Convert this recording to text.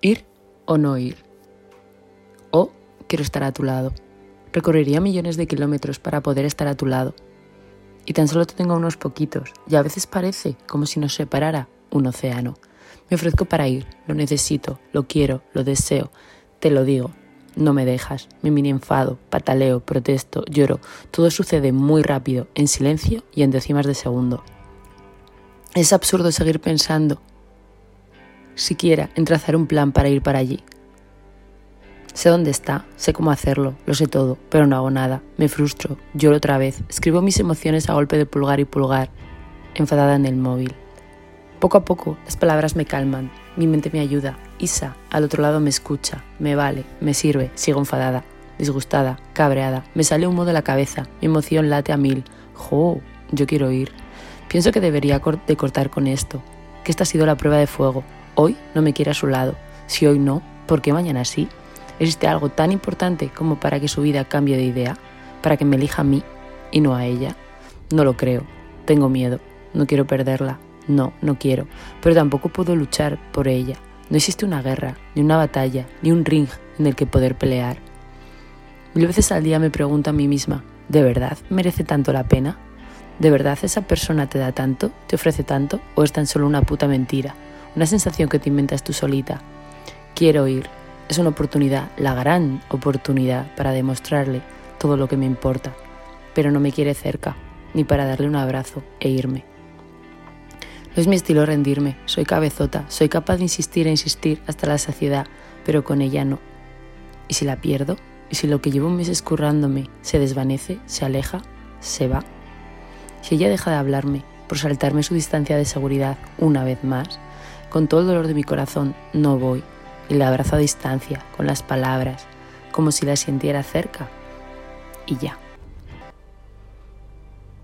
Ir o no ir. O quiero estar a tu lado. Recorrería millones de kilómetros para poder estar a tu lado. Y tan solo te tengo unos poquitos, y a veces parece como si nos separara un océano. Me ofrezco para ir, lo necesito, lo quiero, lo deseo, te lo digo. No me dejas, me mini enfado, pataleo, protesto, lloro. Todo sucede muy rápido, en silencio y en décimas de segundo. Es absurdo seguir pensando siquiera en trazar un plan para ir para allí. Sé dónde está, sé cómo hacerlo, lo sé todo, pero no hago nada. Me frustro, lloro otra vez, escribo mis emociones a golpe de pulgar y pulgar, enfadada en el móvil. Poco a poco las palabras me calman, mi mente me ayuda. Isa, al otro lado me escucha, me vale, me sirve, sigo enfadada, disgustada, cabreada, me sale humo de la cabeza, mi emoción late a mil. ¡Jo! Yo quiero ir. Pienso que debería de cortar con esto, que esta ha sido la prueba de fuego, Hoy no me quiere a su lado. Si hoy no, ¿por qué mañana sí? ¿Existe algo tan importante como para que su vida cambie de idea? ¿Para que me elija a mí y no a ella? No lo creo. Tengo miedo. No quiero perderla. No, no quiero. Pero tampoco puedo luchar por ella. No existe una guerra, ni una batalla, ni un ring en el que poder pelear. Mil veces al día me pregunto a mí misma, ¿de verdad merece tanto la pena? ¿De verdad esa persona te da tanto, te ofrece tanto o es tan solo una puta mentira? Una sensación que te inventas tú solita. Quiero ir. Es una oportunidad, la gran oportunidad para demostrarle todo lo que me importa, pero no me quiere cerca, ni para darle un abrazo e irme. No es mi estilo rendirme, soy cabezota, soy capaz de insistir e insistir hasta la saciedad, pero con ella no. ¿Y si la pierdo? ¿Y si lo que llevo meses currándome se desvanece, se aleja, se va? Si ella deja de hablarme por saltarme su distancia de seguridad una vez más, con todo el dolor de mi corazón no voy y la abrazo a distancia, con las palabras, como si la sintiera cerca. Y ya.